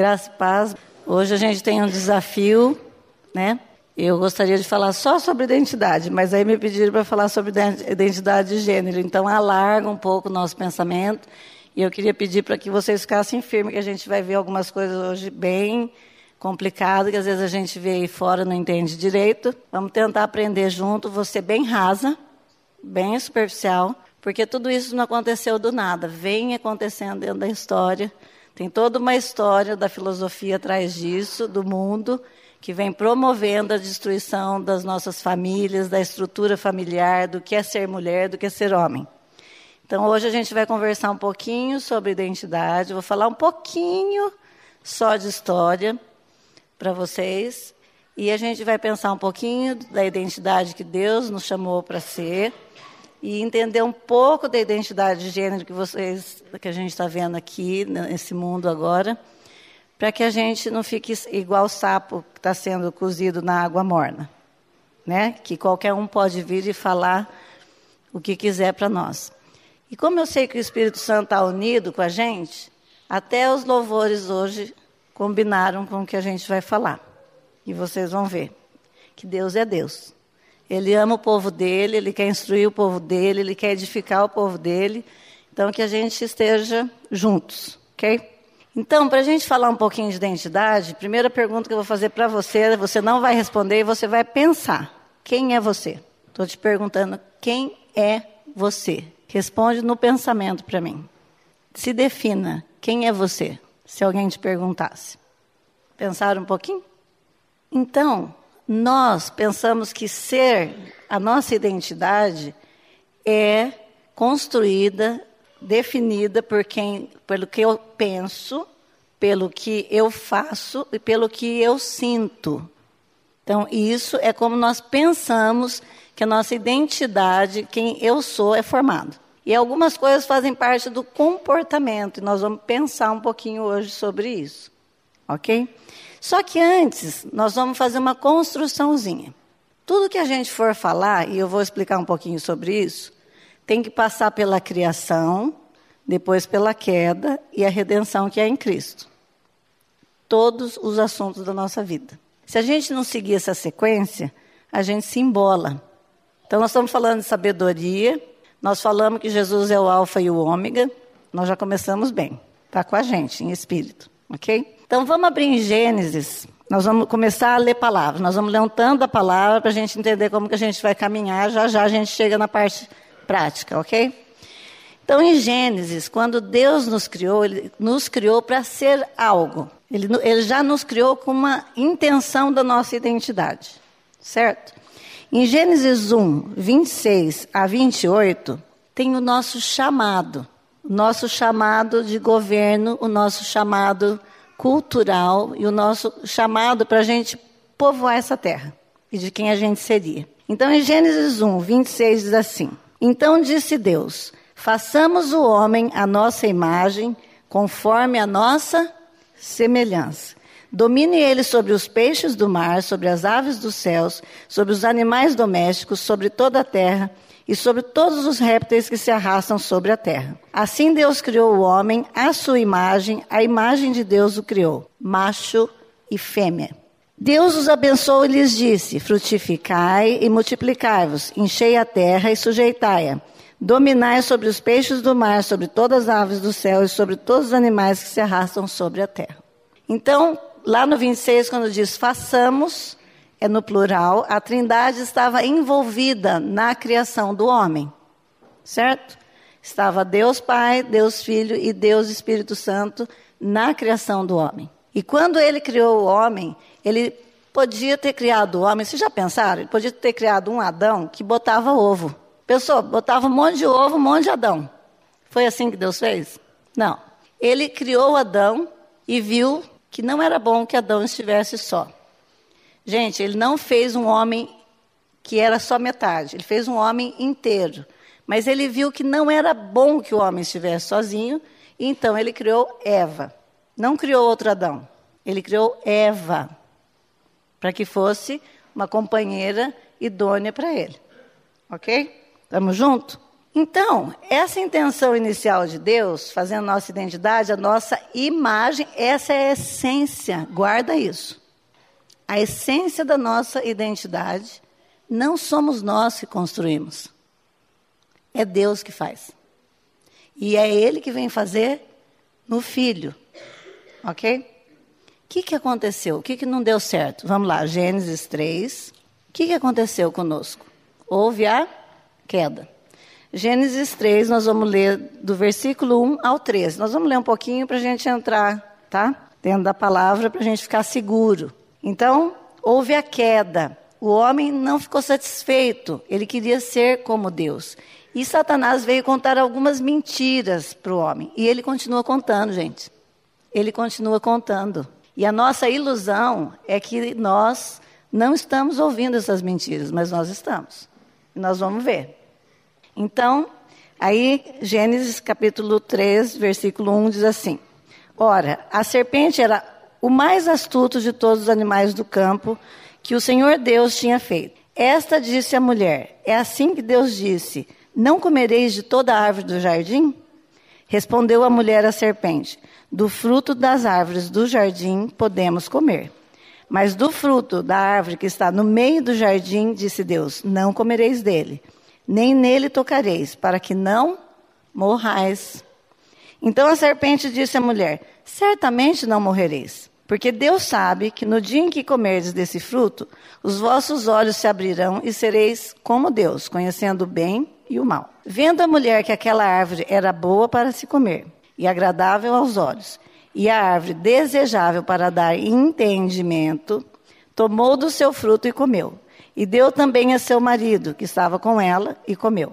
Graça e paz. Hoje a gente tem um desafio, né? Eu gostaria de falar só sobre identidade, mas aí me pediram para falar sobre identidade de gênero. Então alarga um pouco o nosso pensamento. E eu queria pedir para que vocês ficassem firmes, que a gente vai ver algumas coisas hoje bem complicadas, que às vezes a gente vê aí fora não entende direito. Vamos tentar aprender junto, você bem rasa, bem superficial, porque tudo isso não aconteceu do nada, vem acontecendo dentro da história. Tem toda uma história da filosofia atrás disso, do mundo, que vem promovendo a destruição das nossas famílias, da estrutura familiar, do que é ser mulher, do que é ser homem. Então, hoje a gente vai conversar um pouquinho sobre identidade, vou falar um pouquinho só de história para vocês, e a gente vai pensar um pouquinho da identidade que Deus nos chamou para ser e entender um pouco da identidade de gênero que vocês, que a gente está vendo aqui nesse mundo agora, para que a gente não fique igual o sapo que está sendo cozido na água morna, né? Que qualquer um pode vir e falar o que quiser para nós. E como eu sei que o Espírito Santo está unido com a gente, até os louvores hoje combinaram com o que a gente vai falar. E vocês vão ver que Deus é Deus. Ele ama o povo dele, ele quer instruir o povo dele, ele quer edificar o povo dele. Então, que a gente esteja juntos, ok? Então, para a gente falar um pouquinho de identidade, primeira pergunta que eu vou fazer para você, você não vai responder e você vai pensar: quem é você? Estou te perguntando: quem é você? Responde no pensamento para mim. Se defina: quem é você? Se alguém te perguntasse. Pensaram um pouquinho? Então, nós pensamos que ser, a nossa identidade é construída, definida por quem, pelo que eu penso, pelo que eu faço e pelo que eu sinto. Então, isso é como nós pensamos que a nossa identidade, quem eu sou, é formado. E algumas coisas fazem parte do comportamento, e nós vamos pensar um pouquinho hoje sobre isso. Ok? Só que antes, nós vamos fazer uma construçãozinha. Tudo que a gente for falar, e eu vou explicar um pouquinho sobre isso, tem que passar pela criação, depois pela queda e a redenção que é em Cristo. Todos os assuntos da nossa vida. Se a gente não seguir essa sequência, a gente se embola. Então, nós estamos falando de sabedoria, nós falamos que Jesus é o Alfa e o Ômega, nós já começamos bem. Está com a gente, em espírito, ok? Então vamos abrir em Gênesis. Nós vamos começar a ler palavras. Nós vamos ler um tanto da palavra para a gente entender como que a gente vai caminhar. Já já a gente chega na parte prática, ok? Então, em Gênesis, quando Deus nos criou, Ele nos criou para ser algo. Ele, ele já nos criou com uma intenção da nossa identidade, certo? Em Gênesis 1, 26 a 28, tem o nosso chamado. O nosso chamado de governo, o nosso chamado cultural e o nosso chamado para a gente povoar essa terra e de quem a gente seria. Então, em Gênesis 1, 26 diz assim: Então disse Deus: Façamos o homem à nossa imagem, conforme a nossa semelhança. Domine ele sobre os peixes do mar, sobre as aves dos céus, sobre os animais domésticos, sobre toda a terra e sobre todos os répteis que se arrastam sobre a terra. Assim Deus criou o homem à sua imagem, a imagem de Deus o criou, macho e fêmea. Deus os abençoou e lhes disse: Frutificai e multiplicai-vos, enchei a terra e sujeitai-a. Dominai sobre os peixes do mar, sobre todas as aves do céu e sobre todos os animais que se arrastam sobre a terra. Então, lá no 26, quando diz façamos, é no plural, a Trindade estava envolvida na criação do homem, certo? Estava Deus Pai, Deus Filho e Deus Espírito Santo na criação do homem. E quando ele criou o homem, ele podia ter criado o homem, vocês já pensaram? Ele podia ter criado um Adão que botava ovo. Pensou, botava um monte de ovo, um monte de Adão. Foi assim que Deus fez? Não. Ele criou Adão e viu que não era bom que Adão estivesse só. Gente, ele não fez um homem que era só metade, ele fez um homem inteiro. Mas ele viu que não era bom que o homem estivesse sozinho, então ele criou Eva. Não criou outro Adão, ele criou Eva, para que fosse uma companheira idônea para ele. Ok? Estamos juntos? Então, essa intenção inicial de Deus, fazendo nossa identidade, a nossa imagem, essa é a essência, guarda isso. A essência da nossa identidade não somos nós que construímos. É Deus que faz. E é Ele que vem fazer no Filho. Ok? O que, que aconteceu? O que, que não deu certo? Vamos lá, Gênesis 3. O que, que aconteceu conosco? Houve a queda. Gênesis 3, nós vamos ler do versículo 1 ao 13. Nós vamos ler um pouquinho para a gente entrar, tá? Dentro da palavra, para a gente ficar seguro. Então, houve a queda. O homem não ficou satisfeito, ele queria ser como Deus. E Satanás veio contar algumas mentiras para o homem. E ele continua contando, gente. Ele continua contando. E a nossa ilusão é que nós não estamos ouvindo essas mentiras, mas nós estamos. Nós vamos ver. Então, aí, Gênesis capítulo 3, versículo 1 diz assim: Ora, a serpente era o mais astuto de todos os animais do campo que o Senhor Deus tinha feito. Esta disse à mulher: É assim que Deus disse: Não comereis de toda a árvore do jardim? Respondeu a mulher à serpente: Do fruto das árvores do jardim podemos comer. Mas do fruto da árvore que está no meio do jardim, disse Deus: Não comereis dele nem nele tocareis, para que não morrais. Então a serpente disse à mulher: Certamente não morrereis, porque Deus sabe que no dia em que comerdes desse fruto, os vossos olhos se abrirão e sereis como Deus, conhecendo o bem e o mal. Vendo a mulher que aquela árvore era boa para se comer e agradável aos olhos, e a árvore desejável para dar entendimento, tomou do seu fruto e comeu. E deu também a seu marido, que estava com ela, e comeu.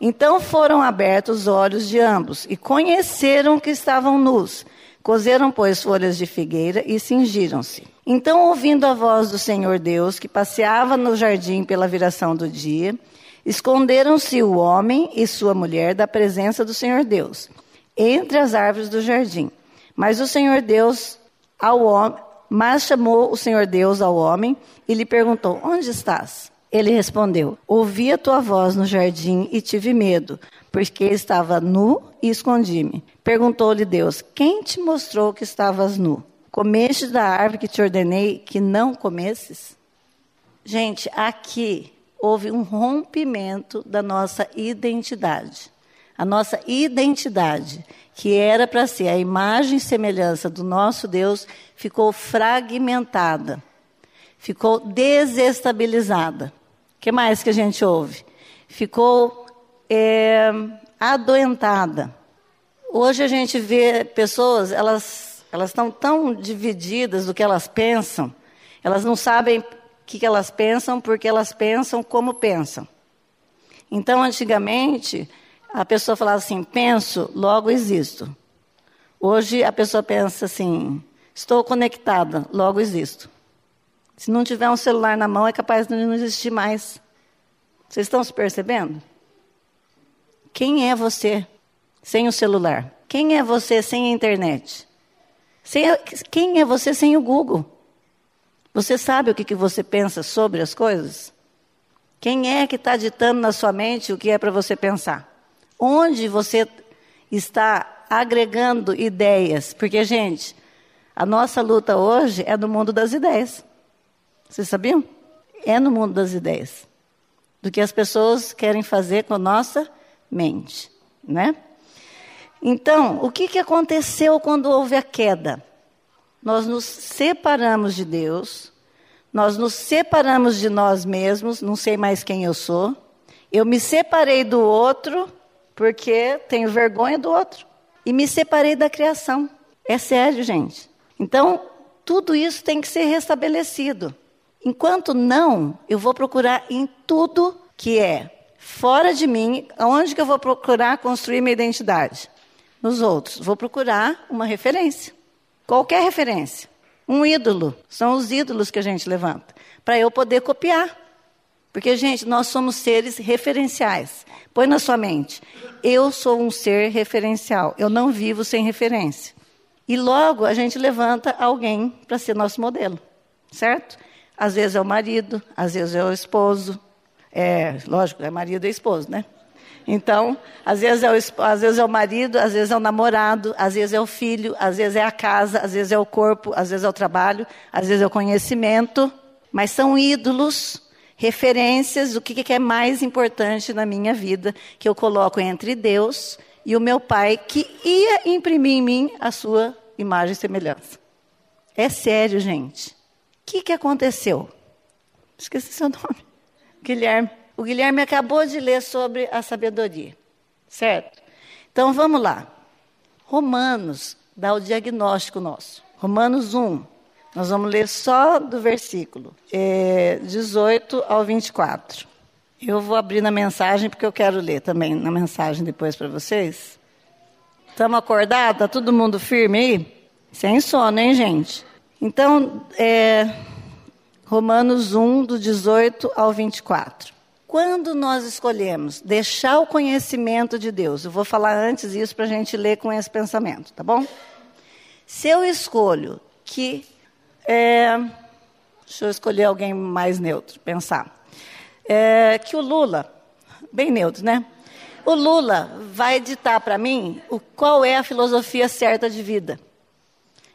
Então foram abertos os olhos de ambos, e conheceram que estavam nus. Cozeram, pois, folhas de figueira e cingiram-se. Então, ouvindo a voz do Senhor Deus, que passeava no jardim pela viração do dia, esconderam-se o homem e sua mulher da presença do Senhor Deus, entre as árvores do jardim. Mas o Senhor Deus ao homem, mas chamou o Senhor Deus ao homem e lhe perguntou: Onde estás? Ele respondeu: Ouvi a tua voz no jardim e tive medo, porque estava nu e escondi-me. Perguntou-lhe Deus: Quem te mostrou que estavas nu? Comeste da árvore que te ordenei que não comesses? Gente, aqui houve um rompimento da nossa identidade. A nossa identidade, que era para ser a imagem e semelhança do nosso Deus, ficou fragmentada, ficou desestabilizada. Que mais que a gente ouve? Ficou é, adoentada. Hoje a gente vê pessoas, elas, elas estão tão divididas do que elas pensam, elas não sabem o que elas pensam porque elas pensam como pensam. Então, antigamente, a pessoa falava assim: penso, logo existo. Hoje a pessoa pensa assim: estou conectada, logo existo. Se não tiver um celular na mão, é capaz de não existir mais. Vocês estão se percebendo? Quem é você sem o celular? Quem é você sem a internet? quem é você sem o Google? Você sabe o que, que você pensa sobre as coisas? Quem é que está ditando na sua mente o que é para você pensar? Onde você está agregando ideias? Porque, gente, a nossa luta hoje é no mundo das ideias. Vocês sabiam? É no mundo das ideias. Do que as pessoas querem fazer com a nossa mente, né? Então, o que, que aconteceu quando houve a queda? Nós nos separamos de Deus, nós nos separamos de nós mesmos, não sei mais quem eu sou, eu me separei do outro porque tenho vergonha do outro. E me separei da criação. É sério, gente. Então, tudo isso tem que ser restabelecido. Enquanto não, eu vou procurar em tudo que é fora de mim, aonde que eu vou procurar construir minha identidade? Nos outros. Vou procurar uma referência. Qualquer referência. Um ídolo. São os ídolos que a gente levanta. Para eu poder copiar. Porque, gente, nós somos seres referenciais. Põe na sua mente. Eu sou um ser referencial. Eu não vivo sem referência. E logo a gente levanta alguém para ser nosso modelo. Certo? Às vezes é o marido, às vezes é o esposo. É, lógico, é marido e esposo, né? Então, às vezes, é o, às vezes é o marido, às vezes é o namorado, às vezes é o filho, às vezes é a casa, às vezes é o corpo, às vezes é o trabalho, às vezes é o conhecimento. Mas são ídolos, referências do que é mais importante na minha vida, que eu coloco entre Deus e o meu pai, que ia imprimir em mim a sua imagem e semelhança. É sério, gente. Que, que aconteceu? Esqueci seu nome. Guilherme. O Guilherme acabou de ler sobre a sabedoria, certo? Então vamos lá. Romanos dá o diagnóstico nosso. Romanos 1. Nós vamos ler só do versículo é, 18 ao 24. Eu vou abrir na mensagem porque eu quero ler também na mensagem depois para vocês. Estamos acordados? Está todo mundo firme aí? Sem sono, hein, gente? Então, é, Romanos 1, do 18 ao 24. Quando nós escolhemos deixar o conhecimento de Deus, eu vou falar antes isso para a gente ler com esse pensamento, tá bom? Se eu escolho que. É, deixa eu escolher alguém mais neutro, pensar. É, que o Lula, bem neutro, né? O Lula vai ditar para mim o, qual é a filosofia certa de vida.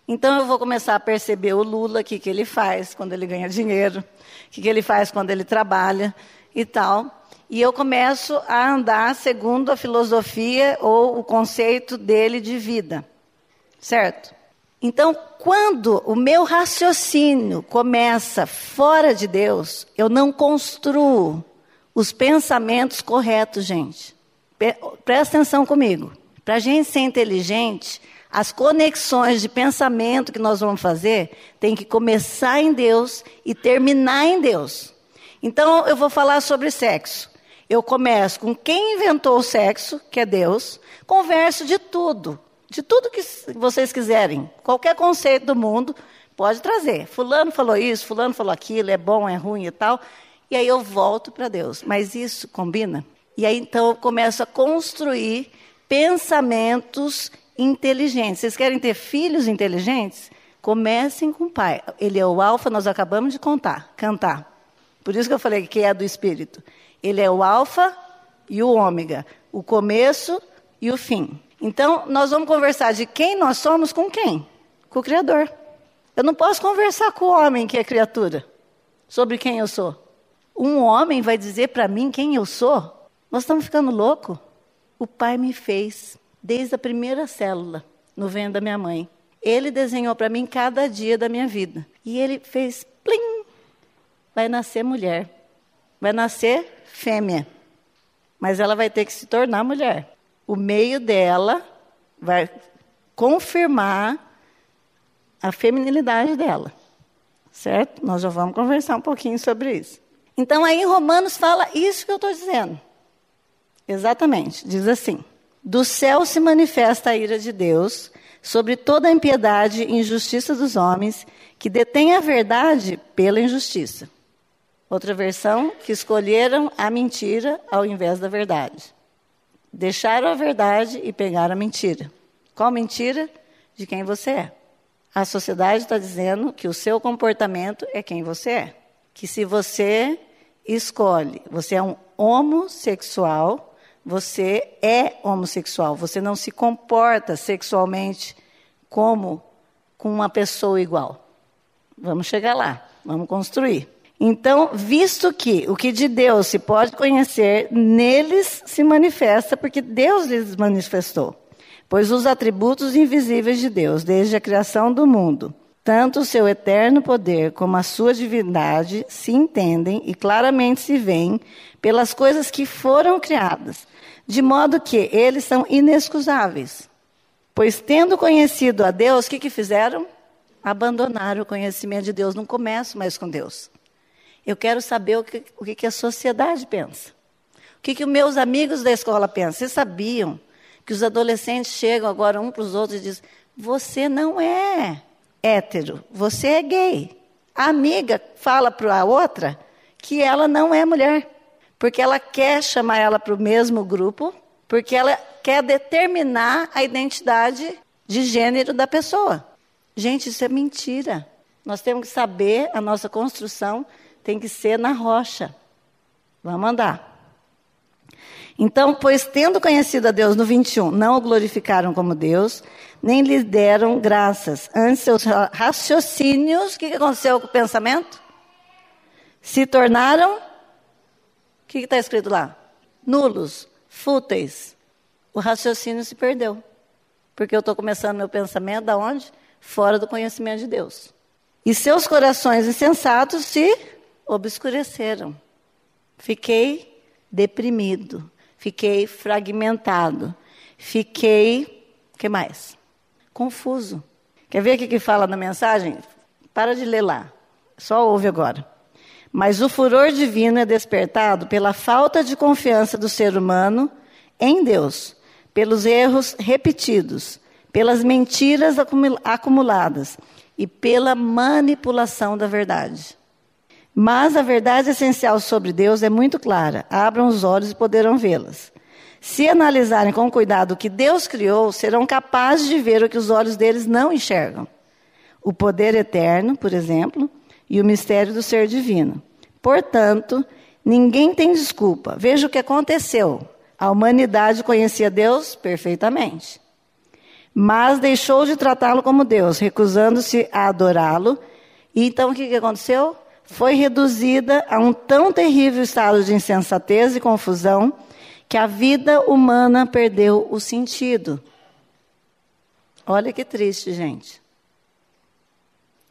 Então eu vou começar a perceber o Lula, o que, que ele faz quando ele ganha dinheiro, o que, que ele faz quando ele trabalha e tal. E eu começo a andar segundo a filosofia ou o conceito dele de vida. Certo? Então, quando o meu raciocínio começa fora de Deus, eu não construo os pensamentos corretos, gente. Presta atenção comigo. Para a gente ser inteligente, as conexões de pensamento que nós vamos fazer tem que começar em Deus e terminar em Deus. Então eu vou falar sobre sexo. Eu começo com quem inventou o sexo, que é Deus, converso de tudo, de tudo que vocês quiserem, qualquer conceito do mundo, pode trazer. Fulano falou isso, fulano falou aquilo, é bom, é ruim e tal. E aí eu volto para Deus. Mas isso combina? E aí então eu começo a construir pensamentos inteligentes. Vocês querem ter filhos inteligentes? Comecem com o pai. Ele é o alfa, nós acabamos de contar, cantar. Por isso que eu falei que é do Espírito. Ele é o Alfa e o Ômega, o começo e o fim. Então, nós vamos conversar de quem nós somos com quem? Com o Criador. Eu não posso conversar com o homem que é criatura sobre quem eu sou. Um homem vai dizer para mim quem eu sou? Nós estamos ficando louco. O Pai me fez desde a primeira célula no ventre da minha mãe. Ele desenhou para mim cada dia da minha vida. E ele fez plim, vai nascer mulher. Vai nascer fêmea. Mas ela vai ter que se tornar mulher. O meio dela vai confirmar a feminilidade dela. Certo? Nós já vamos conversar um pouquinho sobre isso. Então, aí Romanos fala isso que eu estou dizendo. Exatamente. Diz assim: Do céu se manifesta a ira de Deus sobre toda a impiedade e injustiça dos homens que detêm a verdade pela injustiça. Outra versão, que escolheram a mentira ao invés da verdade. Deixaram a verdade e pegaram a mentira. Qual mentira? De quem você é. A sociedade está dizendo que o seu comportamento é quem você é. Que se você escolhe, você é um homossexual, você é homossexual. Você não se comporta sexualmente como com uma pessoa igual. Vamos chegar lá, vamos construir. Então, visto que o que de Deus se pode conhecer, neles se manifesta, porque Deus lhes manifestou. Pois os atributos invisíveis de Deus, desde a criação do mundo, tanto o seu eterno poder como a sua divindade, se entendem e claramente se veem pelas coisas que foram criadas, de modo que eles são inexcusáveis. Pois, tendo conhecido a Deus, o que, que fizeram? Abandonaram o conhecimento de Deus. Não começo mais com Deus. Eu quero saber o que, o que a sociedade pensa. O que, que meus amigos da escola pensam. Vocês sabiam que os adolescentes chegam agora um para os outros e dizem: Você não é hétero, você é gay. A amiga fala para a outra que ela não é mulher, porque ela quer chamar ela para o mesmo grupo, porque ela quer determinar a identidade de gênero da pessoa. Gente, isso é mentira. Nós temos que saber a nossa construção tem que ser na rocha. Vamos andar. Então, pois tendo conhecido a Deus no 21, não o glorificaram como Deus, nem lhe deram graças. Antes, seus raciocínios, o que aconteceu com o pensamento? Se tornaram, que está escrito lá? Nulos, fúteis. O raciocínio se perdeu. Porque eu estou começando meu pensamento da onde? Fora do conhecimento de Deus. E seus corações insensatos se obscureceram. Fiquei deprimido, fiquei fragmentado, fiquei, que mais? Confuso. Quer ver o que, que fala na mensagem? Para de ler lá, só ouve agora. Mas o furor divino é despertado pela falta de confiança do ser humano em Deus, pelos erros repetidos, pelas mentiras acumuladas e pela manipulação da verdade. Mas a verdade essencial sobre Deus é muito clara. Abram os olhos e poderão vê-las. Se analisarem com cuidado o que Deus criou, serão capazes de ver o que os olhos deles não enxergam. O poder eterno, por exemplo, e o mistério do ser divino. Portanto, ninguém tem desculpa. Veja o que aconteceu. A humanidade conhecia Deus perfeitamente. Mas deixou de tratá-lo como Deus, recusando-se a adorá-lo. E então o que aconteceu? foi reduzida a um tão terrível estado de insensatez e confusão que a vida humana perdeu o sentido. Olha que triste, gente.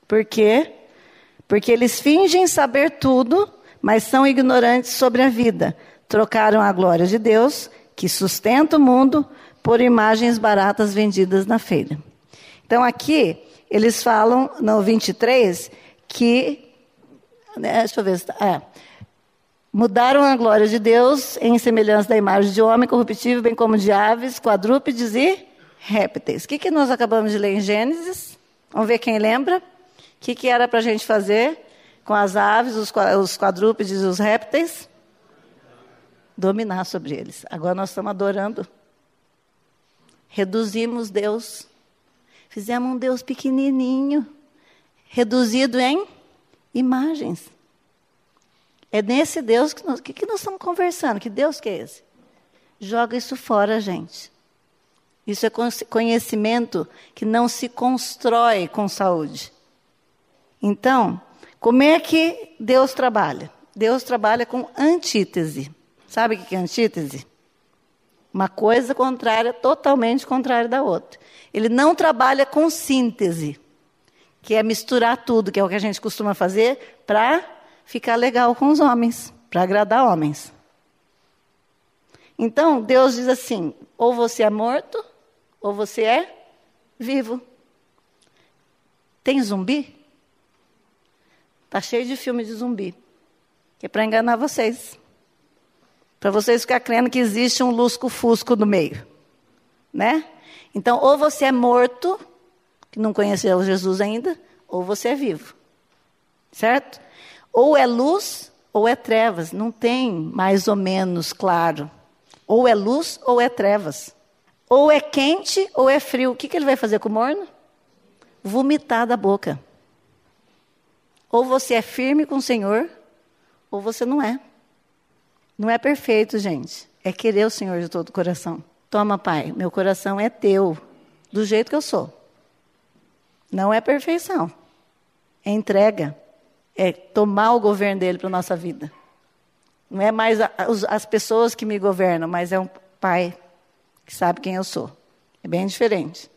Por quê? Porque eles fingem saber tudo, mas são ignorantes sobre a vida. Trocaram a glória de Deus, que sustenta o mundo, por imagens baratas vendidas na feira. Então aqui, eles falam no 23 que né, deixa eu ver. É. Mudaram a glória de Deus em semelhança da imagem de homem corruptível, bem como de aves, quadrúpedes e répteis. O que, que nós acabamos de ler em Gênesis? Vamos ver quem lembra? O que, que era para a gente fazer com as aves, os quadrúpedes e os répteis? Dominar sobre eles. Agora nós estamos adorando. Reduzimos Deus. Fizemos um Deus pequenininho, reduzido em imagens. É nesse Deus que nós, que, que nós estamos conversando. Que Deus que é esse? Joga isso fora, gente. Isso é conhecimento que não se constrói com saúde. Então, como é que Deus trabalha? Deus trabalha com antítese. Sabe o que é antítese? Uma coisa contrária, totalmente contrária da outra. Ele não trabalha com síntese que é misturar tudo, que é o que a gente costuma fazer, para ficar legal com os homens, para agradar homens. Então, Deus diz assim: ou você é morto, ou você é vivo. Tem zumbi? Tá cheio de filme de zumbi. Que é para enganar vocês. Para vocês ficar crendo que existe um lusco-fusco no meio. Né? Então, ou você é morto, que não conheceu Jesus ainda, ou você é vivo. Certo? Ou é luz ou é trevas. Não tem mais ou menos claro. Ou é luz ou é trevas. Ou é quente ou é frio. O que, que ele vai fazer com o morno? Vomitar da boca. Ou você é firme com o Senhor, ou você não é. Não é perfeito, gente. É querer o Senhor de todo o coração. Toma, Pai, meu coração é teu, do jeito que eu sou. Não é perfeição. É entrega. É tomar o governo dele para a nossa vida. Não é mais a, as pessoas que me governam, mas é um pai que sabe quem eu sou. É bem diferente.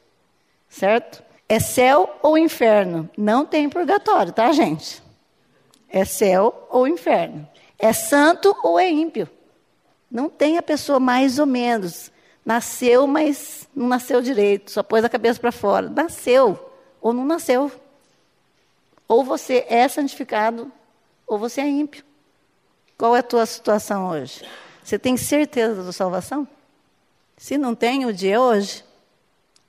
Certo? É céu ou inferno. Não tem purgatório, tá, gente? É céu ou inferno. É santo ou é ímpio. Não tem a pessoa mais ou menos. Nasceu, mas não nasceu direito, só pôs a cabeça para fora. Nasceu ou não nasceu. Ou você é santificado, ou você é ímpio. Qual é a tua situação hoje? Você tem certeza da salvação? Se não tem, o dia é hoje.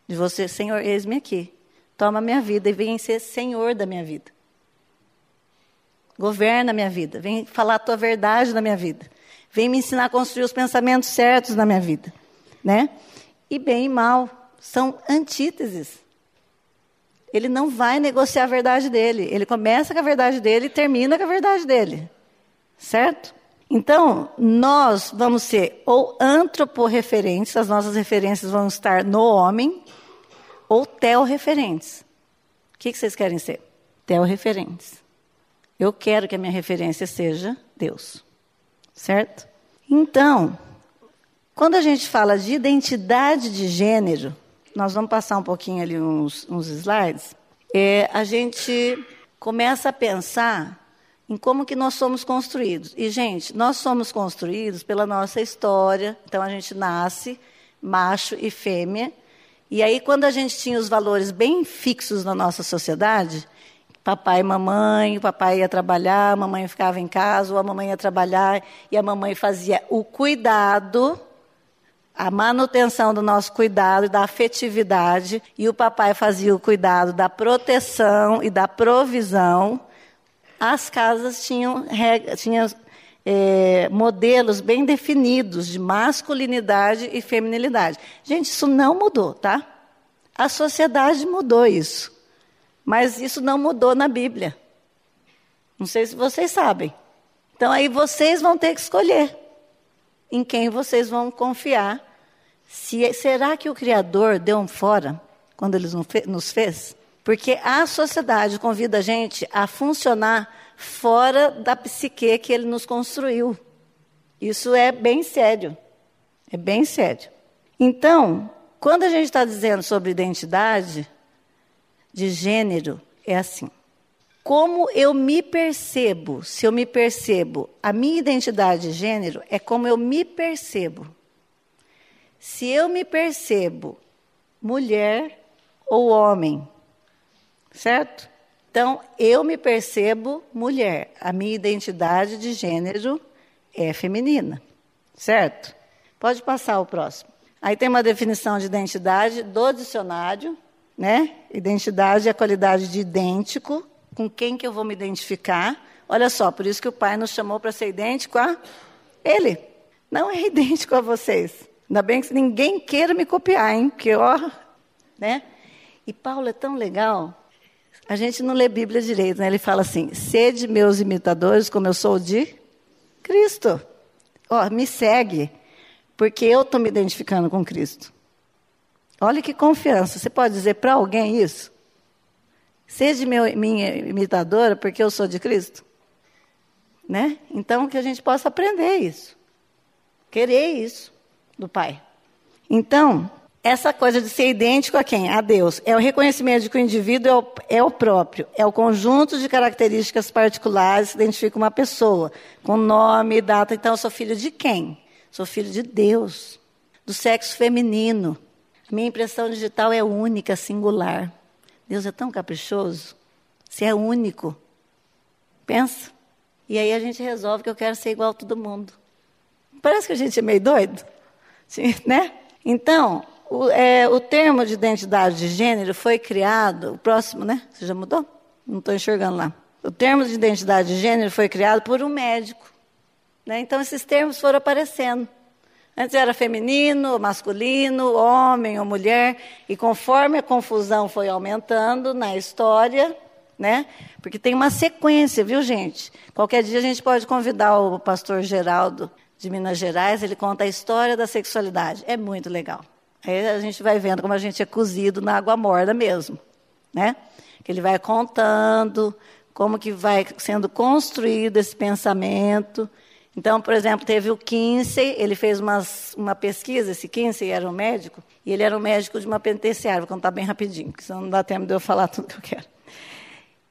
De você, Senhor, eis-me aqui. Toma minha vida e vem ser Senhor da minha vida. Governa minha vida. Vem falar a tua verdade na minha vida. Vem me ensinar a construir os pensamentos certos na minha vida. Né? E bem e mal são antíteses. Ele não vai negociar a verdade dele. Ele começa com a verdade dele e termina com a verdade dele. Certo? Então, nós vamos ser ou antroporreferentes, as nossas referências vão estar no homem, ou teorreferentes. O que, vocês querem ser? Teorreferentes. Eu quero que a minha referência seja Deus. Certo? Então, quando a gente fala de identidade de gênero, nós vamos passar um pouquinho ali uns, uns slides, é, a gente começa a pensar em como que nós somos construídos. E, gente, nós somos construídos pela nossa história. Então, a gente nasce macho e fêmea. E aí, quando a gente tinha os valores bem fixos na nossa sociedade, papai e mamãe, o papai ia trabalhar, a mamãe ficava em casa, ou a mamãe ia trabalhar, e a mamãe fazia o cuidado, a manutenção do nosso cuidado da afetividade, e o papai fazia o cuidado da proteção e da provisão. As casas tinham, tinham é, modelos bem definidos de masculinidade e feminilidade. Gente, isso não mudou, tá? A sociedade mudou isso. Mas isso não mudou na Bíblia. Não sei se vocês sabem. Então aí vocês vão ter que escolher em quem vocês vão confiar. Se, será que o Criador deu um fora quando ele nos fez? Porque a sociedade convida a gente a funcionar fora da psique que ele nos construiu. Isso é bem sério. É bem sério. Então, quando a gente está dizendo sobre identidade de gênero, é assim. Como eu me percebo, se eu me percebo, a minha identidade de gênero é como eu me percebo. Se eu me percebo mulher ou homem, certo? Então, eu me percebo mulher. A minha identidade de gênero é feminina, certo? Pode passar o próximo. Aí tem uma definição de identidade do dicionário, né? Identidade é a qualidade de idêntico, com quem que eu vou me identificar. Olha só, por isso que o pai nos chamou para ser idêntico a ele. Não é idêntico a vocês. Ainda bem que ninguém queira me copiar, hein? Porque, ó, né? E Paulo é tão legal a gente não lê Bíblia direito, né? Ele fala assim: sede meus imitadores, como eu sou de Cristo. Ó, me segue, porque eu estou me identificando com Cristo. Olha que confiança. Você pode dizer para alguém isso? Sede meu, minha imitadora, porque eu sou de Cristo? Né? Então, que a gente possa aprender isso. Querer isso do Pai. Então, essa coisa de ser idêntico a quem? A Deus. É o reconhecimento de que o indivíduo é o, é o próprio. É o conjunto de características particulares que identifica uma pessoa, com nome, data. Então, eu sou filho de quem? Sou filho de Deus, do sexo feminino. Minha impressão digital é única, singular. Deus é tão caprichoso. Se é único. Pensa. E aí a gente resolve que eu quero ser igual a todo mundo. Parece que a gente é meio doido, né? Então, o, é, o termo de identidade de gênero foi criado, o próximo, né? Você já mudou? Não estou enxergando lá. O termo de identidade de gênero foi criado por um médico. Né? Então, esses termos foram aparecendo. Antes era feminino, masculino, homem ou mulher, e conforme a confusão foi aumentando na história, né? Porque tem uma sequência, viu, gente? Qualquer dia a gente pode convidar o pastor Geraldo de Minas Gerais, ele conta a história da sexualidade. É muito legal. Aí a gente vai vendo como a gente é cozido na água morna mesmo, né? Que ele vai contando como que vai sendo construído esse pensamento. Então, por exemplo, teve o Kinsey, ele fez umas, uma pesquisa, esse Kinsey era um médico, e ele era um médico de uma penitenciária, vou contar bem rapidinho, porque senão não dá tempo de eu falar tudo que eu quero.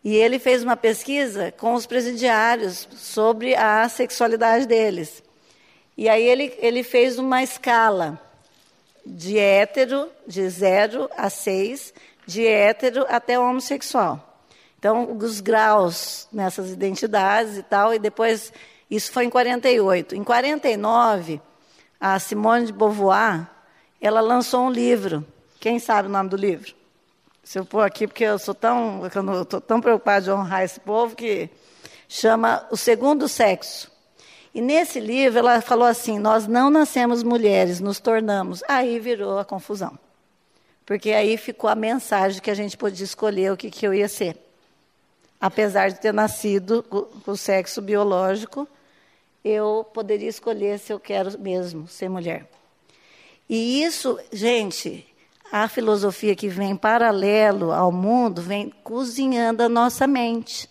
E ele fez uma pesquisa com os presidiários sobre a sexualidade deles. E aí ele, ele fez uma escala de hétero, de 0 a 6, de hétero até homossexual. Então, os graus nessas identidades e tal, e depois, isso foi em 48. Em 49, a Simone de Beauvoir, ela lançou um livro. Quem sabe o nome do livro? Se eu pôr aqui, porque eu sou tão, eu estou tão preocupada de honrar esse povo, que chama O Segundo Sexo. E nesse livro ela falou assim: Nós não nascemos mulheres, nos tornamos. Aí virou a confusão. Porque aí ficou a mensagem que a gente podia escolher o que, que eu ia ser. Apesar de ter nascido com o sexo biológico, eu poderia escolher se eu quero mesmo ser mulher. E isso, gente, a filosofia que vem paralelo ao mundo vem cozinhando a nossa mente.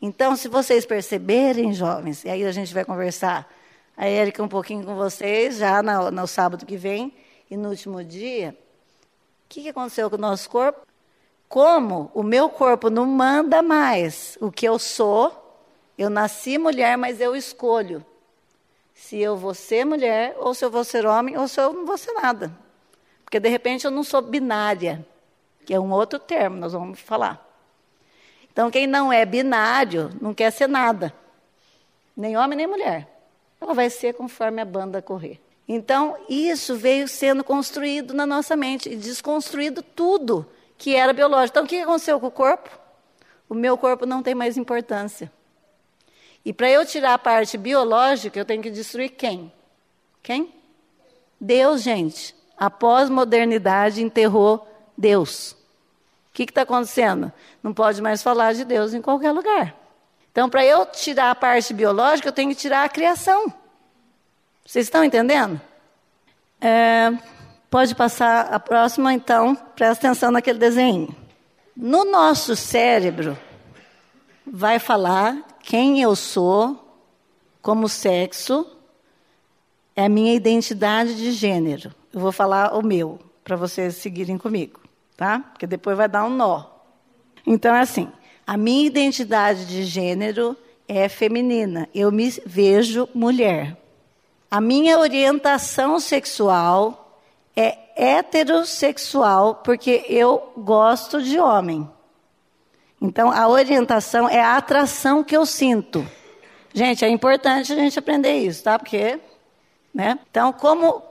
Então, se vocês perceberem, jovens, e aí a gente vai conversar, a Érica um pouquinho com vocês, já no, no sábado que vem, e no último dia, o que, que aconteceu com o nosso corpo? Como o meu corpo não manda mais o que eu sou, eu nasci mulher, mas eu escolho se eu vou ser mulher, ou se eu vou ser homem, ou se eu não vou ser nada. Porque de repente eu não sou binária, que é um outro termo, nós vamos falar. Então, quem não é binário não quer ser nada, nem homem nem mulher. Ela vai ser conforme a banda correr. Então, isso veio sendo construído na nossa mente e desconstruído tudo que era biológico. Então, o que aconteceu com o corpo? O meu corpo não tem mais importância. E para eu tirar a parte biológica, eu tenho que destruir quem? Quem? Deus, gente. A pós-modernidade enterrou Deus. Que está acontecendo? Não pode mais falar de Deus em qualquer lugar. Então, para eu tirar a parte biológica, eu tenho que tirar a criação. Vocês estão entendendo? É, pode passar a próxima, então, presta atenção naquele desenho. No nosso cérebro, vai falar quem eu sou como sexo, é a minha identidade de gênero. Eu vou falar o meu, para vocês seguirem comigo, tá? Porque depois vai dar um nó. Então, é assim: a minha identidade de gênero é feminina. Eu me vejo mulher. A minha orientação sexual é heterossexual, porque eu gosto de homem. Então, a orientação é a atração que eu sinto. Gente, é importante a gente aprender isso, tá? Porque, né? Então, como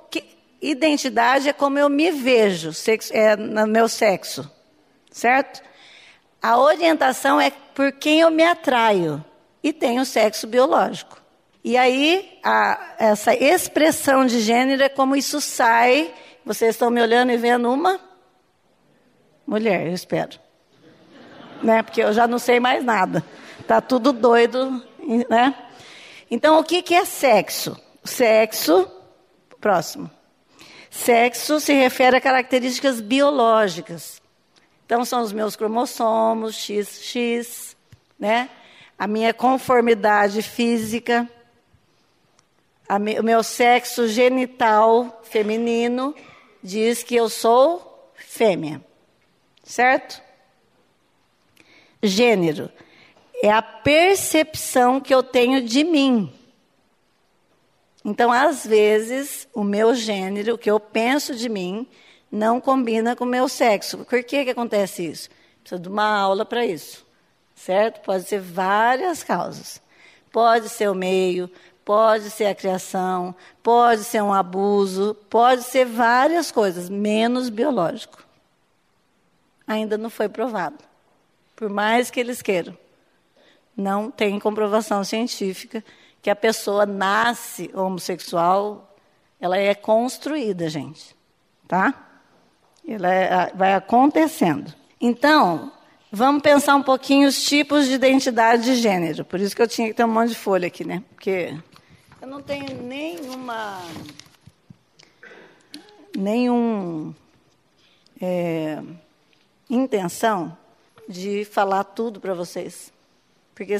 identidade é como eu me vejo sexo, é, no meu sexo, certo? A orientação é por quem eu me atraio e tenho sexo biológico. E aí, a, essa expressão de gênero é como isso sai. Vocês estão me olhando e vendo uma mulher, eu espero. Né? Porque eu já não sei mais nada. Tá tudo doido, né? Então, o que, que é sexo? Sexo, próximo. Sexo se refere a características biológicas. Então, são os meus cromossomos, XX, né? A minha conformidade física o meu sexo genital feminino diz que eu sou fêmea. Certo? Gênero é a percepção que eu tenho de mim. Então, às vezes, o meu gênero, o que eu penso de mim, não combina com o meu sexo. Por que, que acontece isso? Precisa de uma aula para isso. Certo? Pode ser várias causas. Pode ser o meio, pode ser a criação, pode ser um abuso, pode ser várias coisas, menos biológico. Ainda não foi provado. Por mais que eles queiram. Não tem comprovação científica que a pessoa nasce homossexual, ela é construída, gente. Tá? Ela é, vai acontecendo. Então, vamos pensar um pouquinho os tipos de identidade de gênero. Por isso que eu tinha que ter um monte de folha aqui, né? Porque eu não tenho nenhuma. nenhum. É, intenção de falar tudo para vocês. Porque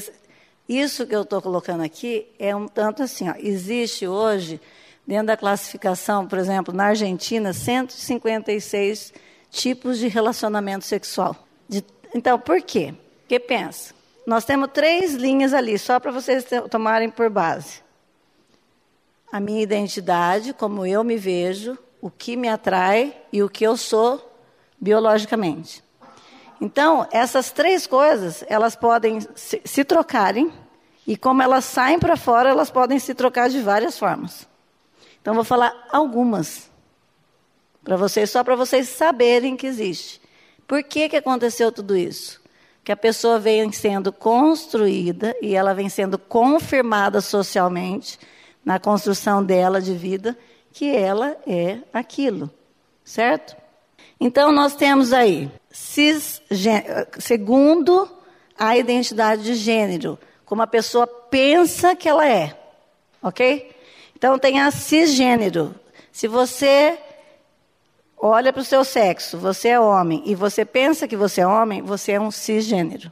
isso que eu estou colocando aqui é um tanto assim: ó, existe hoje, dentro da classificação, por exemplo, na Argentina, 156 tipos de relacionamento sexual. De, então, por quê? Porque pensa, nós temos três linhas ali, só para vocês tomarem por base a minha identidade, como eu me vejo, o que me atrai e o que eu sou biologicamente. Então, essas três coisas, elas podem se, se trocarem, e como elas saem para fora, elas podem se trocar de várias formas. Então, vou falar algumas para vocês, só para vocês saberem que existe. Por que, que aconteceu tudo isso? Que a pessoa vem sendo construída e ela vem sendo confirmada socialmente na construção dela de vida, que ela é aquilo, certo? Então nós temos aí, cis, segundo a identidade de gênero, como a pessoa pensa que ela é. ok? Então tem a cisgênero. Se você olha para o seu sexo, você é homem, e você pensa que você é homem, você é um cisgênero.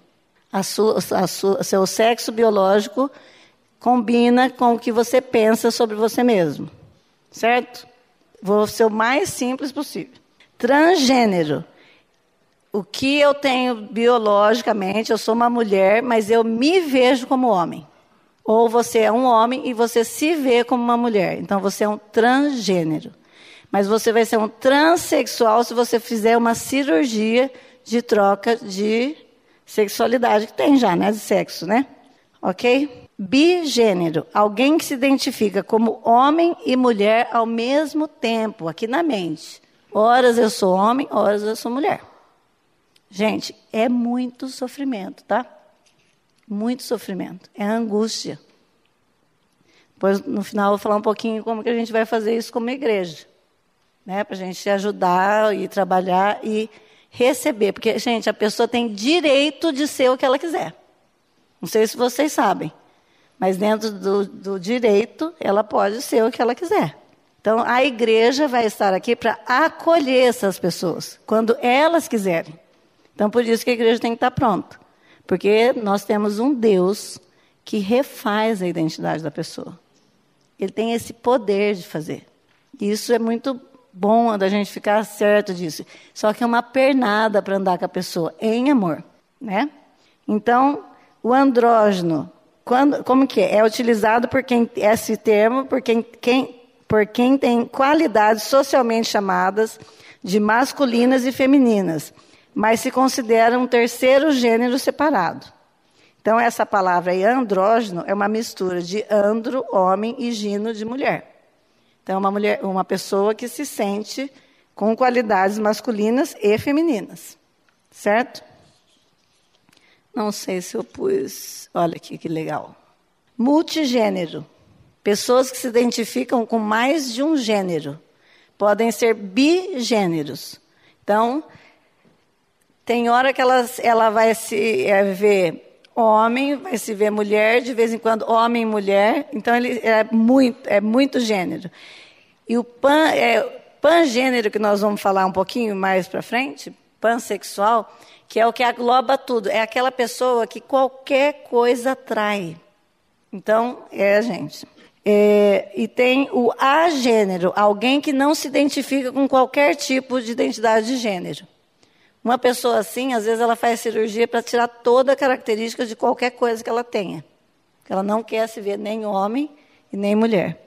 A sua, a sua, seu sexo biológico combina com o que você pensa sobre você mesmo. Certo? Vou ser o mais simples possível. Transgênero. O que eu tenho biologicamente, eu sou uma mulher, mas eu me vejo como homem. Ou você é um homem e você se vê como uma mulher. Então você é um transgênero. Mas você vai ser um transexual se você fizer uma cirurgia de troca de sexualidade, que tem já, né? De sexo, né? Ok? Bigênero, alguém que se identifica como homem e mulher ao mesmo tempo, aqui na mente. Horas eu sou homem, horas eu sou mulher. Gente, é muito sofrimento, tá? Muito sofrimento. É angústia. Depois, no final, eu vou falar um pouquinho como que a gente vai fazer isso como igreja. Né? Para a gente ajudar e trabalhar e receber. Porque, gente, a pessoa tem direito de ser o que ela quiser. Não sei se vocês sabem. Mas dentro do, do direito, ela pode ser o que ela quiser. Então, a igreja vai estar aqui para acolher essas pessoas, quando elas quiserem. Então, por isso que a igreja tem que estar pronta. Porque nós temos um Deus que refaz a identidade da pessoa. Ele tem esse poder de fazer. E isso é muito bom da gente ficar certo disso. Só que é uma pernada para andar com a pessoa, em amor. Né? Então, o andrógeno quando, como que é? É utilizado por quem esse termo por quem, quem, por quem tem qualidades socialmente chamadas de masculinas e femininas, mas se considera um terceiro gênero separado. Então essa palavra aí, andrógeno, é uma mistura de andro, homem, e gino, de mulher. Então é uma mulher, uma pessoa que se sente com qualidades masculinas e femininas, certo? Não sei se eu pus. Olha aqui que legal. Multigênero. Pessoas que se identificam com mais de um gênero. Podem ser bigêneros. Então, tem hora que ela, ela vai se é, ver homem, vai se ver mulher, de vez em quando homem e mulher. Então, ele é muito, é muito gênero. E o pan, é, pangênero, que nós vamos falar um pouquinho mais para frente, pansexual, que é o que agloba tudo. É aquela pessoa que qualquer coisa atrai. Então, é a gente. É, e tem o agênero, alguém que não se identifica com qualquer tipo de identidade de gênero. Uma pessoa assim, às vezes, ela faz cirurgia para tirar toda a característica de qualquer coisa que ela tenha. Ela não quer se ver nem homem e nem mulher.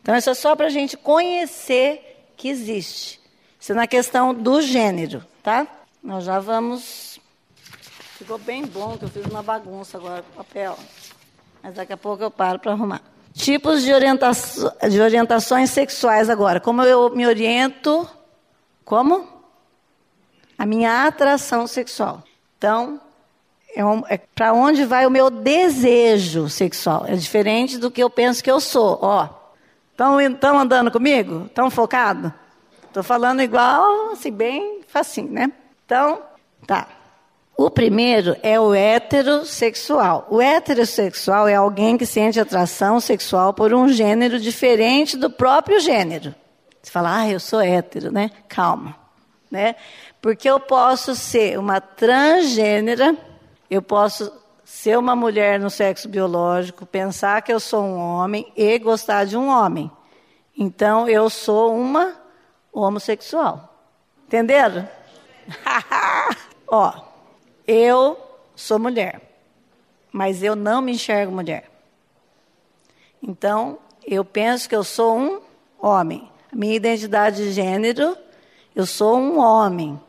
Então, isso é só para a gente conhecer que existe. Isso é na questão do gênero, tá? Nós já vamos. Ficou bem bom, que eu fiz uma bagunça agora com o papel. Mas daqui a pouco eu paro para arrumar. Tipos de, orienta de orientações sexuais agora. Como eu me oriento? Como? A minha atração sexual. Então, é, um, é para onde vai o meu desejo sexual. É diferente do que eu penso que eu sou. Ó, estão andando comigo? Estão focados? Estou falando igual, assim, bem facinho, né? Então, tá. O primeiro é o heterossexual. O heterossexual é alguém que sente atração sexual por um gênero diferente do próprio gênero. Você fala, ah, eu sou hétero, né? Calma. Né? Porque eu posso ser uma transgênera, eu posso ser uma mulher no sexo biológico, pensar que eu sou um homem e gostar de um homem. Então, eu sou uma homossexual. Entenderam? Ó, eu sou mulher, mas eu não me enxergo mulher. Então, eu penso que eu sou um homem. A minha identidade de gênero, eu sou um homem.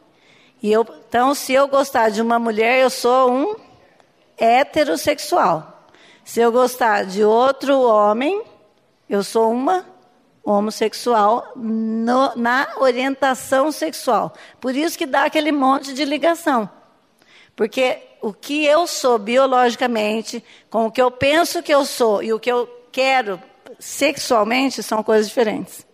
E eu, então, se eu gostar de uma mulher, eu sou um heterossexual. Se eu gostar de outro homem, eu sou uma homossexual no, na orientação sexual. Por isso que dá aquele monte de ligação. Porque o que eu sou biologicamente, com o que eu penso que eu sou e o que eu quero sexualmente são coisas diferentes.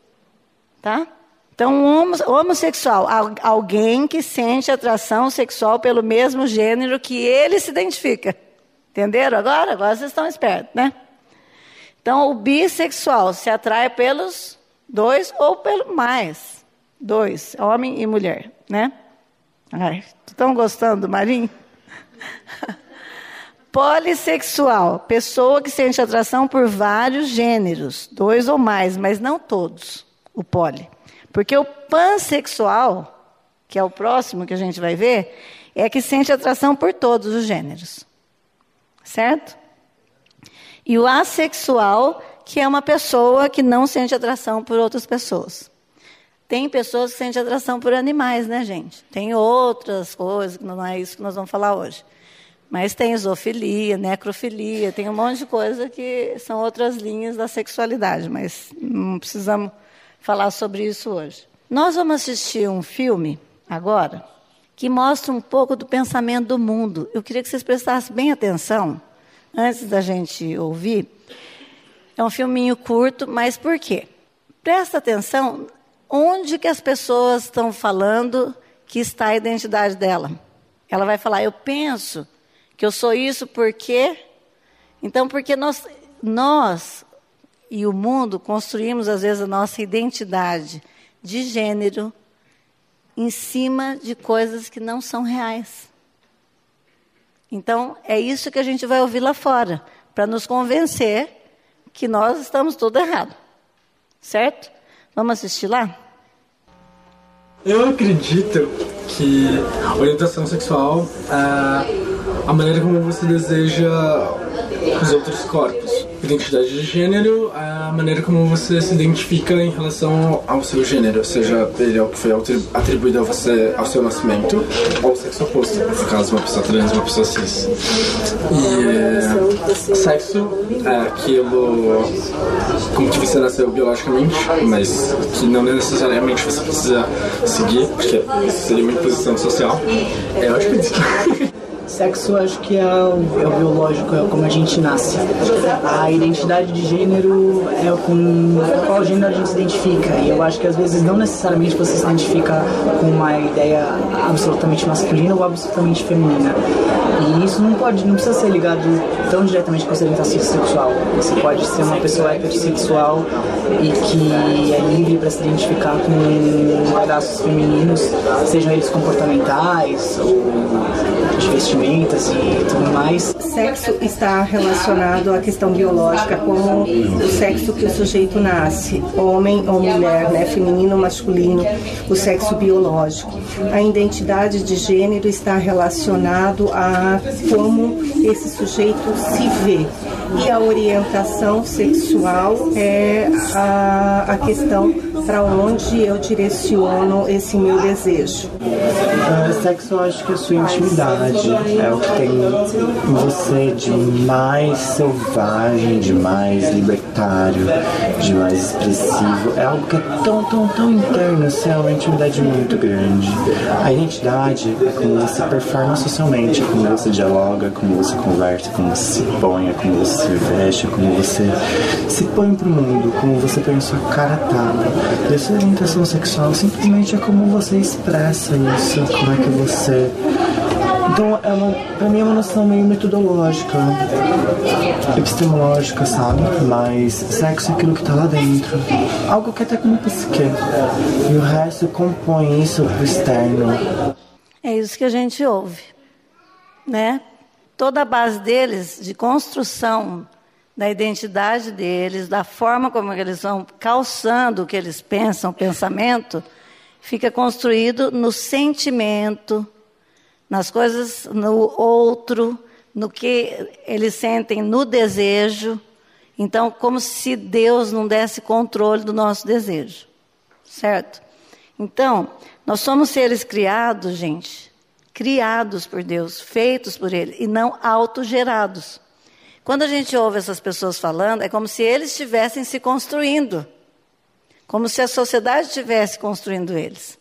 Tá? Então, homossexual, alguém que sente atração sexual pelo mesmo gênero que ele se identifica. Entenderam agora? Agora vocês estão espertos, né? Então, o bissexual se atrai pelos dois ou pelo mais. Dois, homem e mulher, né? Estão gostando do Marim? Polissexual, pessoa que sente atração por vários gêneros, dois ou mais, mas não todos, o poli. Porque o pansexual, que é o próximo que a gente vai ver, é que sente atração por todos os gêneros. Certo? E o assexual, que é uma pessoa que não sente atração por outras pessoas. Tem pessoas que sentem atração por animais, né, gente? Tem outras coisas, não é isso que nós vamos falar hoje. Mas tem zoofilia, necrofilia, tem um monte de coisa que são outras linhas da sexualidade, mas não precisamos falar sobre isso hoje. Nós vamos assistir um filme agora que mostra um pouco do pensamento do mundo. Eu queria que vocês prestassem bem atenção antes da gente ouvir. É um filminho curto, mas por quê? Presta atenção onde que as pessoas estão falando que está a identidade dela. Ela vai falar, eu penso que eu sou isso porque... Então, porque nós, nós e o mundo construímos, às vezes, a nossa identidade de gênero em cima de coisas que não são reais. Então, é isso que a gente vai ouvir lá fora, para nos convencer que nós estamos tudo errado. Certo? Vamos assistir lá? Eu acredito que orientação sexual é a maneira como você deseja os outros corpos identidade de gênero a maneira como você se identifica em relação ao seu gênero, seja ele é o que foi atribuído a você ao seu nascimento ou o sexo oposto, no caso uma pessoa trans, uma pessoa cis. E é, sexo é aquilo como que você nasceu biologicamente, mas que não necessariamente você precisa seguir, porque isso seria uma imposição social. É, eu acho que é isso. Sexo acho que é o, é o, biológico, é como a gente nasce. A identidade de gênero é com qual gênero a gente se identifica. E eu acho que às vezes não necessariamente você se identifica com uma ideia absolutamente masculina ou absolutamente feminina. E isso não pode, não precisa ser ligado tão diretamente com a sua orientação sexual. Você pode ser uma pessoa heterossexual e que é livre para se identificar com pedaços femininos, sejam eles comportamentais ou de vestimentas e tudo mais. Sexo está relacionado à questão biológica, como o sexo que o sujeito nasce, homem ou mulher, né? feminino ou masculino, o sexo biológico. A identidade de gênero está relacionado a como esse sujeito se vê. E a orientação sexual é a, a questão para onde eu direciono esse meu desejo. Uh, sexo, eu acho que é a sua intimidade, é o que tem em você de mais selvagem, de mais libertário, de mais expressivo. É algo que é tão, tão, tão interno, assim, é uma intimidade muito grande. A identidade é como você performa socialmente, é como você dialoga, como você conversa, como você se põe, é como você se veste, é como você se põe pro mundo, como você põe sua cara tapa. E a orientação sexual simplesmente é como você expressa isso, como é que você então, é uma, pra mim é uma noção meio metodológica, epistemológica, sabe? Mas sexo é aquilo que tá lá dentro. Algo que até como psique. E o resto compõe isso pro externo. É isso que a gente ouve, né? Toda a base deles de construção da identidade deles, da forma como eles vão calçando o que eles pensam, o pensamento, fica construído no sentimento, nas coisas, no outro, no que eles sentem no desejo. Então, como se Deus não desse controle do nosso desejo. Certo? Então, nós somos seres criados, gente, criados por Deus, feitos por Ele, e não autogerados. Quando a gente ouve essas pessoas falando, é como se eles estivessem se construindo, como se a sociedade estivesse construindo eles.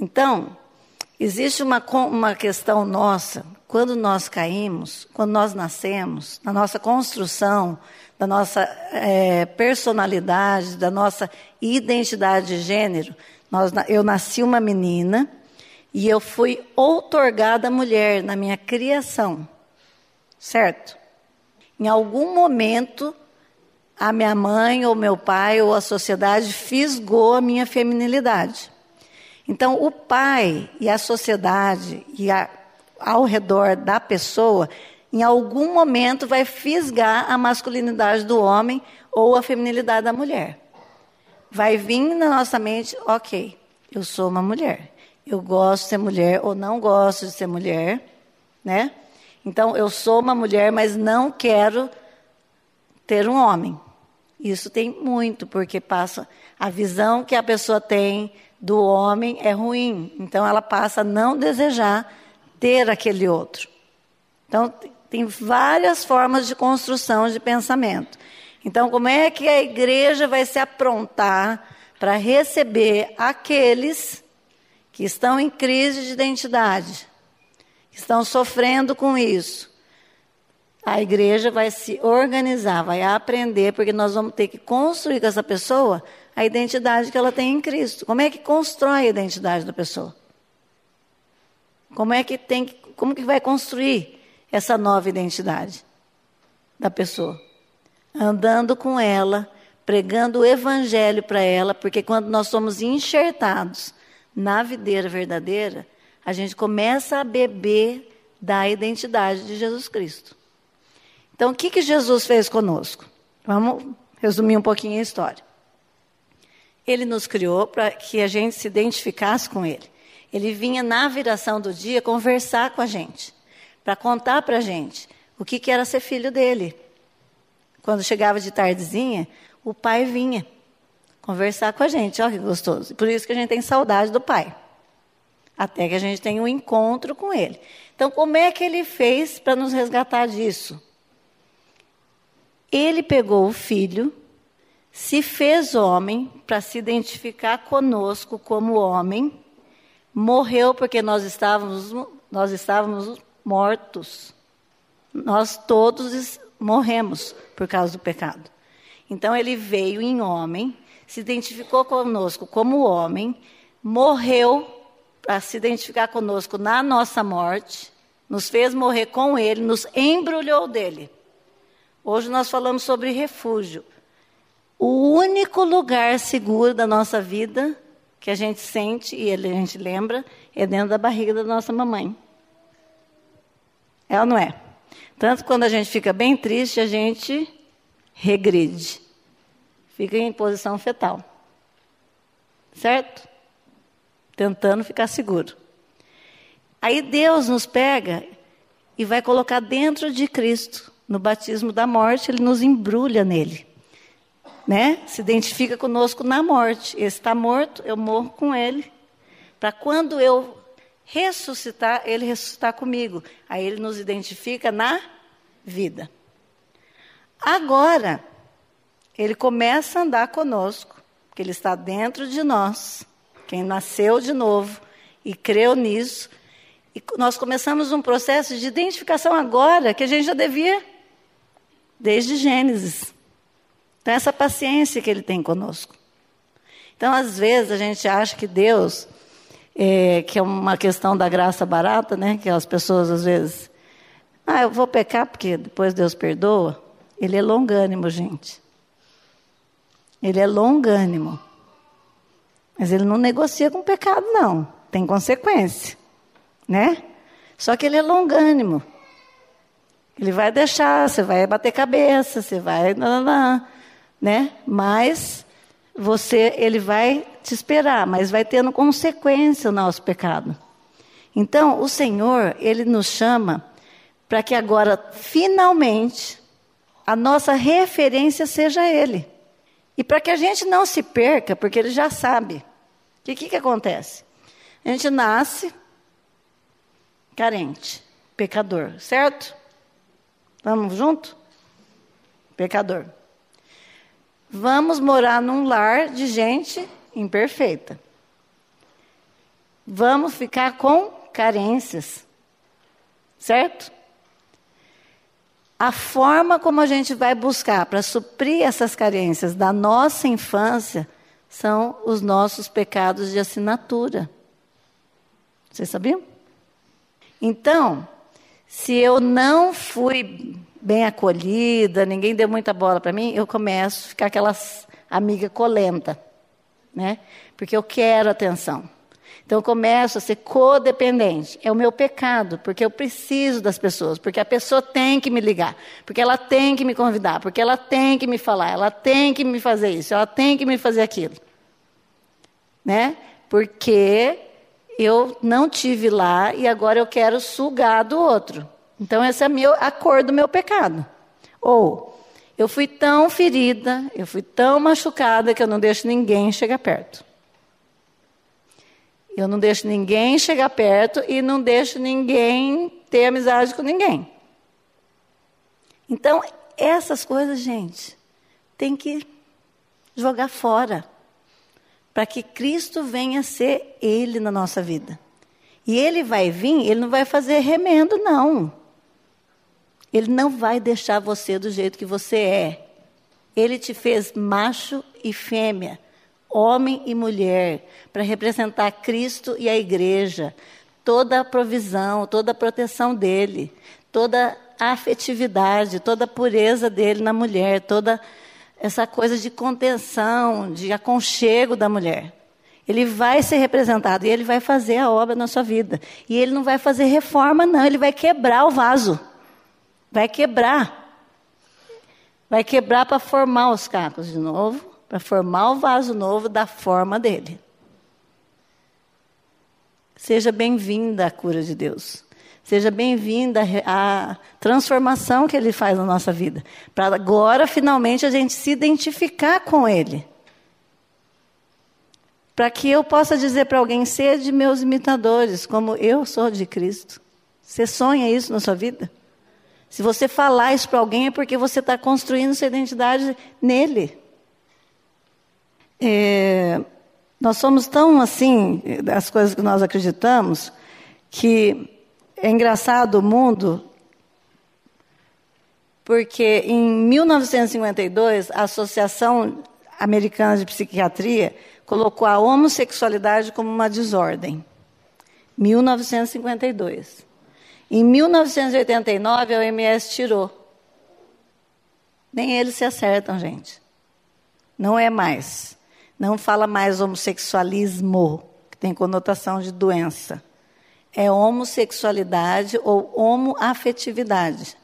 Então, Existe uma, uma questão nossa, quando nós caímos, quando nós nascemos, na nossa construção, da nossa é, personalidade, da nossa identidade de gênero. Nós, eu nasci uma menina e eu fui outorgada mulher na minha criação, certo? Em algum momento a minha mãe ou meu pai ou a sociedade fisgou a minha feminilidade. Então, o pai e a sociedade e a, ao redor da pessoa, em algum momento vai fisgar a masculinidade do homem ou a feminilidade da mulher. Vai vir na nossa mente, ok, eu sou uma mulher. Eu gosto de ser mulher ou não gosto de ser mulher, né? Então, eu sou uma mulher, mas não quero ter um homem. Isso tem muito, porque passa a visão que a pessoa tem do homem é ruim. Então ela passa a não desejar ter aquele outro. Então tem várias formas de construção de pensamento. Então, como é que a igreja vai se aprontar para receber aqueles que estão em crise de identidade, estão sofrendo com isso? A igreja vai se organizar, vai aprender, porque nós vamos ter que construir com essa pessoa a identidade que ela tem em Cristo. Como é que constrói a identidade da pessoa? Como é que tem, como que vai construir essa nova identidade da pessoa? Andando com ela, pregando o evangelho para ela, porque quando nós somos enxertados na videira verdadeira, a gente começa a beber da identidade de Jesus Cristo. Então, o que, que Jesus fez conosco? Vamos resumir um pouquinho a história. Ele nos criou para que a gente se identificasse com Ele. Ele vinha na viração do dia conversar com a gente, para contar para a gente o que, que era ser filho dele. Quando chegava de tardezinha, o pai vinha conversar com a gente. Olha que gostoso. Por isso que a gente tem saudade do pai. Até que a gente tenha um encontro com ele. Então, como é que ele fez para nos resgatar disso? Ele pegou o filho, se fez homem para se identificar conosco como homem, morreu porque nós estávamos, nós estávamos mortos. Nós todos morremos por causa do pecado. Então ele veio em homem, se identificou conosco como homem, morreu para se identificar conosco na nossa morte, nos fez morrer com ele, nos embrulhou dele. Hoje nós falamos sobre refúgio. O único lugar seguro da nossa vida que a gente sente e a gente lembra é dentro da barriga da nossa mamãe. É ou não é? Tanto quando a gente fica bem triste, a gente regride. Fica em posição fetal. Certo? Tentando ficar seguro. Aí Deus nos pega e vai colocar dentro de Cristo no batismo da morte, ele nos embrulha nele. Né? Se identifica conosco na morte. Ele está morto, eu morro com ele. Para quando eu ressuscitar, ele ressuscitar comigo. Aí ele nos identifica na vida. Agora, ele começa a andar conosco, porque ele está dentro de nós. Quem nasceu de novo e creu nisso. E nós começamos um processo de identificação agora que a gente já devia desde Gênesis. Então, essa paciência que ele tem conosco. Então, às vezes, a gente acha que Deus, é, que é uma questão da graça barata, né? Que as pessoas, às vezes, ah, eu vou pecar porque depois Deus perdoa. Ele é longânimo, gente. Ele é longânimo. Mas ele não negocia com o pecado, não. Tem consequência. Né? Só que ele é longânimo. Ele vai deixar, você vai bater cabeça, você vai, né? Mas você, ele vai te esperar, mas vai tendo consequência o nosso pecado. Então, o Senhor, ele nos chama para que agora, finalmente, a nossa referência seja Ele. E para que a gente não se perca, porque Ele já sabe. O que, que, que acontece? A gente nasce carente, pecador, certo? Vamos junto? Pecador. Vamos morar num lar de gente imperfeita. Vamos ficar com carências. Certo? A forma como a gente vai buscar para suprir essas carências da nossa infância são os nossos pecados de assinatura. Vocês sabiam? Então, se eu não fui bem acolhida, ninguém deu muita bola para mim, eu começo a ficar aquelas amiga colenta, né? Porque eu quero atenção. Então eu começo a ser codependente. É o meu pecado, porque eu preciso das pessoas, porque a pessoa tem que me ligar, porque ela tem que me convidar, porque ela tem que me falar, ela tem que me fazer isso, ela tem que me fazer aquilo. Né? Porque eu não tive lá e agora eu quero sugar do outro. Então essa é a cor do meu pecado. Ou eu fui tão ferida, eu fui tão machucada que eu não deixo ninguém chegar perto. Eu não deixo ninguém chegar perto e não deixo ninguém ter amizade com ninguém. Então, essas coisas, gente, tem que jogar fora. Para que Cristo venha ser Ele na nossa vida. E Ele vai vir, Ele não vai fazer remendo, não. Ele não vai deixar você do jeito que você é. Ele te fez macho e fêmea homem e mulher, para representar Cristo e a igreja, toda a provisão, toda a proteção dele, toda a afetividade, toda a pureza dele na mulher, toda essa coisa de contenção, de aconchego da mulher. Ele vai ser representado e ele vai fazer a obra na sua vida. E ele não vai fazer reforma, não, ele vai quebrar o vaso. Vai quebrar. Vai quebrar para formar os cacos de novo para formar o vaso novo da forma dele. Seja bem-vinda à cura de Deus. Seja bem-vinda à transformação que Ele faz na nossa vida. Para agora, finalmente, a gente se identificar com Ele. Para que eu possa dizer para alguém: sede meus imitadores, como eu sou de Cristo. Você sonha isso na sua vida? Se você falar isso para alguém, é porque você está construindo sua identidade nele. É, nós somos tão assim, das coisas que nós acreditamos, que é engraçado o mundo, porque em 1952, a Associação Americana de Psiquiatria colocou a homossexualidade como uma desordem. 1952. Em 1989, a OMS tirou. Nem eles se acertam, gente. Não é mais. Não fala mais homossexualismo, que tem conotação de doença. É homossexualidade ou homoafetividade.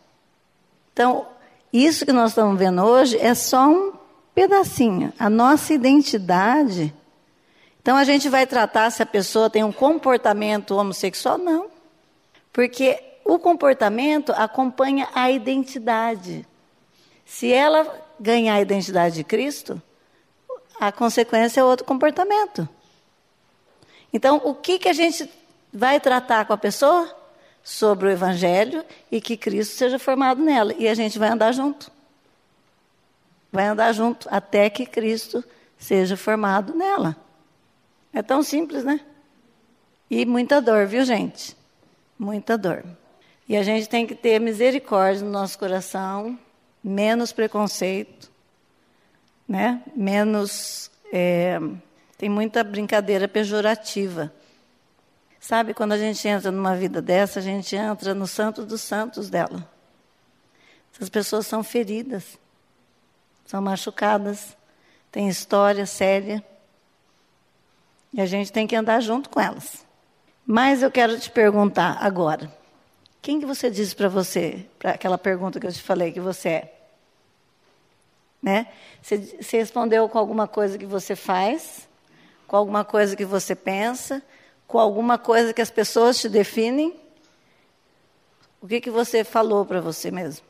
Então, isso que nós estamos vendo hoje é só um pedacinho. A nossa identidade. Então, a gente vai tratar se a pessoa tem um comportamento homossexual? Não. Porque o comportamento acompanha a identidade. Se ela ganhar a identidade de Cristo, a consequência é outro comportamento. Então, o que, que a gente vai tratar com a pessoa? Sobre o Evangelho e que Cristo seja formado nela. E a gente vai andar junto. Vai andar junto até que Cristo seja formado nela. É tão simples, né? E muita dor, viu, gente? Muita dor. E a gente tem que ter misericórdia no nosso coração, menos preconceito, né? menos. É, tem muita brincadeira pejorativa. Sabe, quando a gente entra numa vida dessa, a gente entra no santo dos santos dela. Essas pessoas são feridas, são machucadas, têm história séria. E a gente tem que andar junto com elas. Mas eu quero te perguntar agora: quem que você disse para você, para aquela pergunta que eu te falei que você é? Né? Você, você respondeu com alguma coisa que você faz, com alguma coisa que você pensa, com alguma coisa que as pessoas te definem. O que, que você falou para você mesmo?